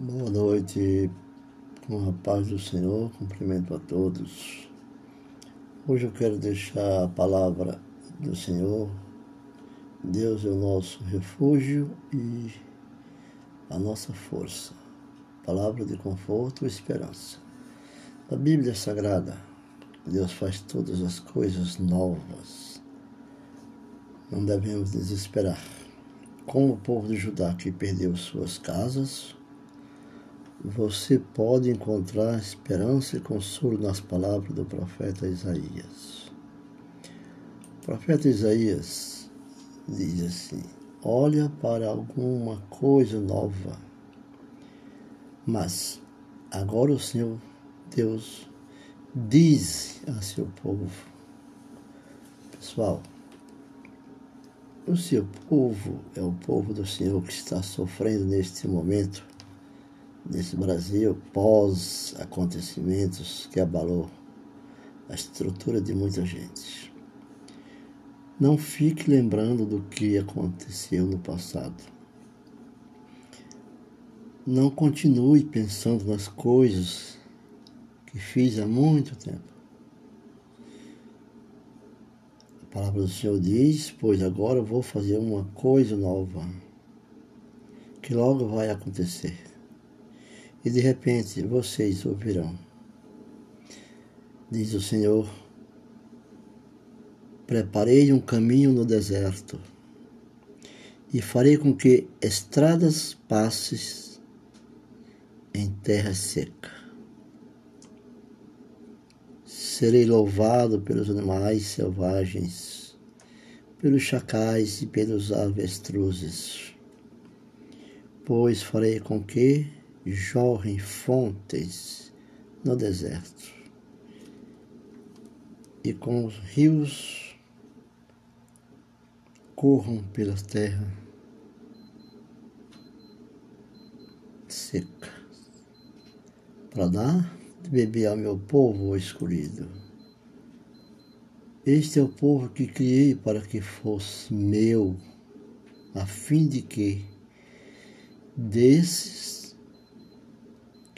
Boa noite, com a paz do Senhor, cumprimento a todos. Hoje eu quero deixar a palavra do Senhor. Deus é o nosso refúgio e a nossa força. Palavra de conforto e esperança. Na Bíblia Sagrada, Deus faz todas as coisas novas. Não devemos desesperar. Como o povo de Judá que perdeu suas casas, você pode encontrar esperança e consolo nas palavras do profeta Isaías. O profeta Isaías diz assim: Olha para alguma coisa nova. Mas agora o Senhor Deus diz a seu povo: Pessoal, o seu povo é o povo do Senhor que está sofrendo neste momento nesse Brasil pós acontecimentos que abalou a estrutura de muita gente. Não fique lembrando do que aconteceu no passado. Não continue pensando nas coisas que fiz há muito tempo. A palavra do Senhor diz: Pois agora vou fazer uma coisa nova, que logo vai acontecer e de repente vocês ouvirão. Diz o Senhor: Preparei um caminho no deserto e farei com que estradas passes em terra seca. Serei louvado pelos animais selvagens, pelos chacais e pelos avestruzes, pois farei com que jorrem fontes no deserto e com os rios corram pela terra seca para dar de beber ao meu povo escolhido. Este é o povo que criei para que fosse meu, a fim de que desses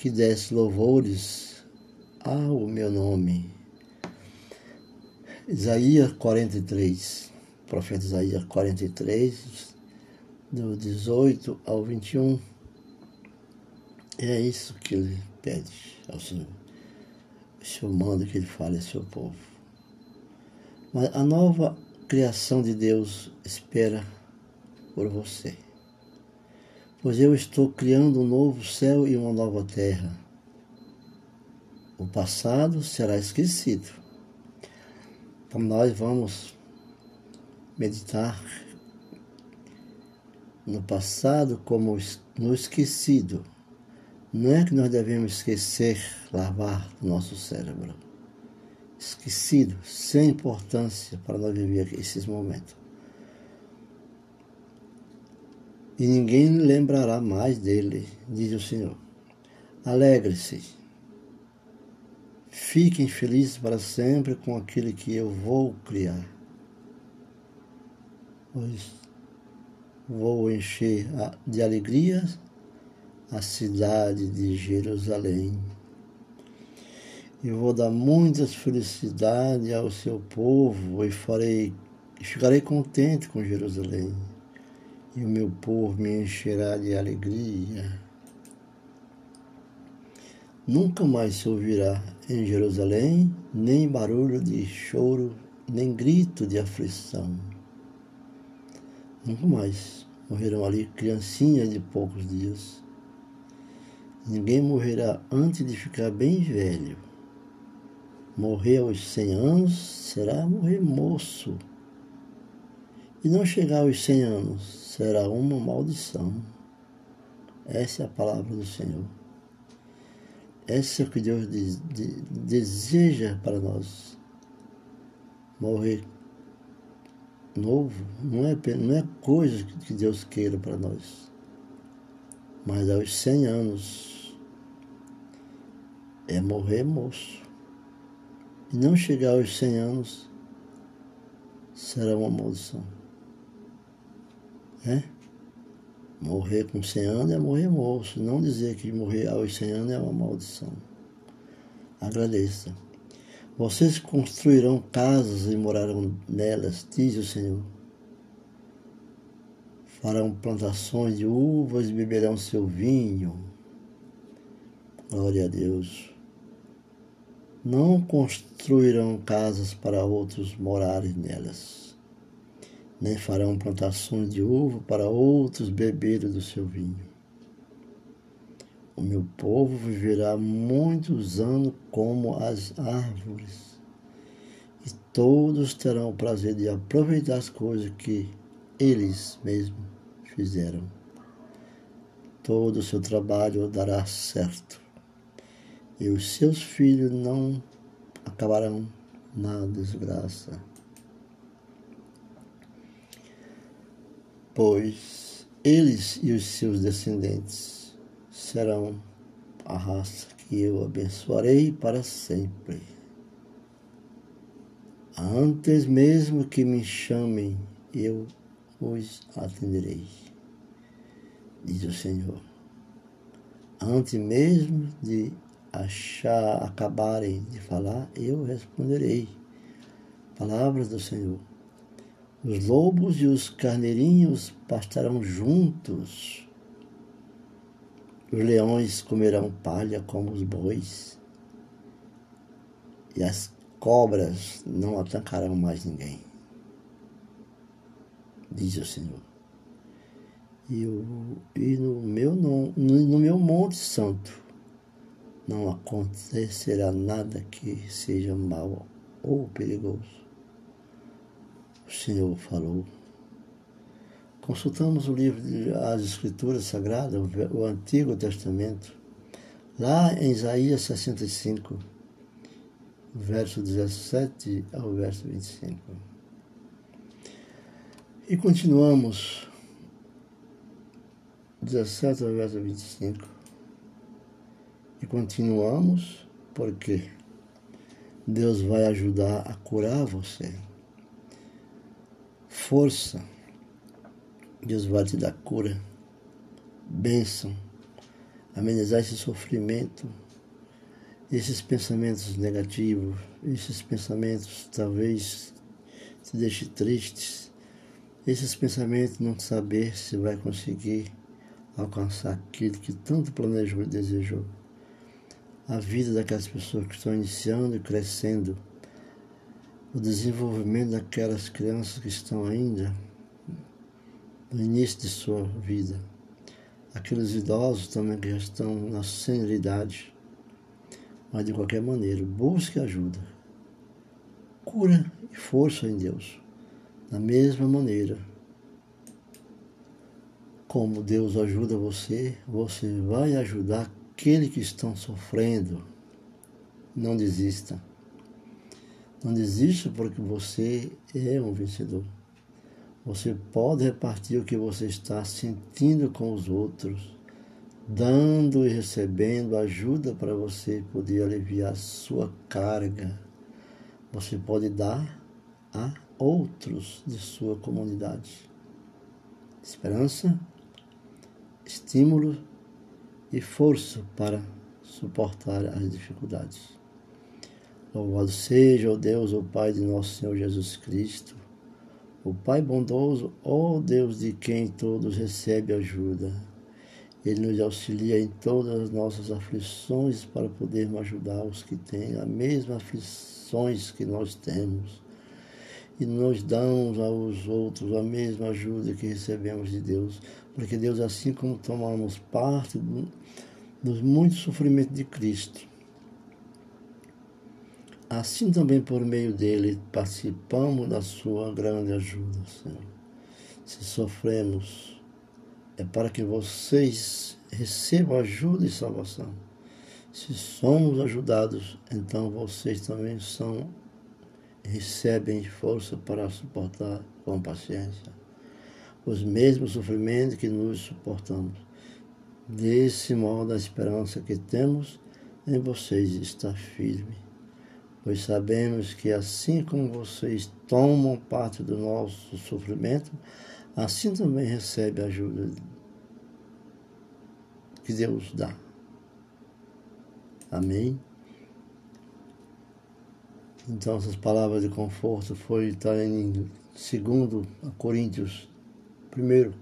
que desse louvores ao meu nome. Isaías 43, profeta Isaías 43, do 18 ao 21. É isso que ele pede ao Senhor. O Senhor manda que ele fale ao seu povo. Mas a nova criação de Deus espera por você pois eu estou criando um novo céu e uma nova terra. O passado será esquecido. Então nós vamos meditar no passado como no esquecido. Não é que nós devemos esquecer, lavar o nosso cérebro. Esquecido, sem importância para nós viver esses momentos. E ninguém lembrará mais dele, diz o Senhor. Alegre-se, fiquem felizes para sempre com aquele que eu vou criar, pois vou encher de alegria a cidade de Jerusalém. E vou dar muitas felicidades ao seu povo e farei, ficarei contente com Jerusalém e o meu povo me encherá de alegria. Nunca mais se ouvirá em Jerusalém nem barulho de choro, nem grito de aflição. Nunca mais morrerão ali criancinhas de poucos dias. Ninguém morrerá antes de ficar bem velho. Morrer aos cem anos será morrer moço e não chegar aos 100 anos será uma maldição. Essa é a palavra do Senhor. Essa é o que Deus de, de, deseja para nós. Morrer novo não é, não é coisa que Deus queira para nós. Mas aos 100 anos é morrer moço. E não chegar aos 100 anos será uma maldição. Né? Morrer com 100 anos é morrer moço. Não dizer que morrer aos 100 anos é uma maldição. Agradeça. Vocês construirão casas e morarão nelas, diz o Senhor. Farão plantações de uvas e beberão seu vinho. Glória a Deus. Não construirão casas para outros morarem nelas, nem farão plantações de uva para outros beberem do seu vinho. O meu povo viverá muitos anos como as árvores, e todos terão o prazer de aproveitar as coisas que eles mesmos fizeram. Todo o seu trabalho dará certo, e os seus filhos não acabarão na desgraça. Pois eles e os seus descendentes serão a raça que eu abençoarei para sempre. Antes mesmo que me chamem, eu os atenderei, diz o Senhor. Antes mesmo de achar, acabarem de falar, eu responderei. Palavras do Senhor. Os lobos e os carneirinhos pastarão juntos os leões comerão palha como os bois, e as cobras não atacarão mais ninguém, diz o Senhor. E, o, e no, meu, no, no meu Monte Santo não acontecerá nada que seja mal ou perigoso. O Senhor falou. Consultamos o livro das Escrituras Sagradas, o Antigo Testamento, lá em Isaías 65, verso 17 ao verso 25. E continuamos, 17 ao verso 25. E continuamos porque Deus vai ajudar a curar você. Força te dar cura, bênção, amenizar esse sofrimento, esses pensamentos negativos, esses pensamentos talvez te deixe tristes, esses pensamentos não saber se vai conseguir alcançar aquilo que tanto planejou e desejou. A vida daquelas pessoas que estão iniciando e crescendo, o desenvolvimento daquelas crianças que estão ainda no início de sua vida. Aqueles idosos também que já estão na senilidade. Mas de qualquer maneira, busque ajuda. Cura e força em Deus. Da mesma maneira como Deus ajuda você, você vai ajudar aqueles que estão sofrendo. Não desista. Não desista porque você é um vencedor. Você pode repartir o que você está sentindo com os outros, dando e recebendo ajuda para você poder aliviar sua carga. Você pode dar a outros de sua comunidade. Esperança, estímulo e força para suportar as dificuldades. Louvado seja o Deus, o Pai de nosso Senhor Jesus Cristo o Pai bondoso, ó Deus de quem todos recebem ajuda. Ele nos auxilia em todas as nossas aflições para podermos ajudar os que têm as mesmas aflições que nós temos. E nós damos aos outros a mesma ajuda que recebemos de Deus. Porque Deus, assim como tomamos parte dos muitos sofrimentos de Cristo, Assim também por meio dele participamos da sua grande ajuda, Senhor. Se sofremos, é para que vocês recebam ajuda e salvação. Se somos ajudados, então vocês também são recebem força para suportar com paciência os mesmos sofrimentos que nos suportamos. Desse modo, a esperança que temos em vocês está firme pois sabemos que assim como vocês tomam parte do nosso sofrimento, assim também recebe a ajuda que Deus dá. Amém? Então essas palavras de conforto foi estar em 2 Coríntios 1,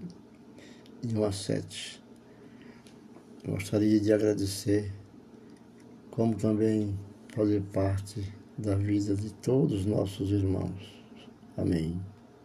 de 1 a 7. Gostaria de agradecer, como também fazer parte da vida de todos os nossos irmãos. Amém.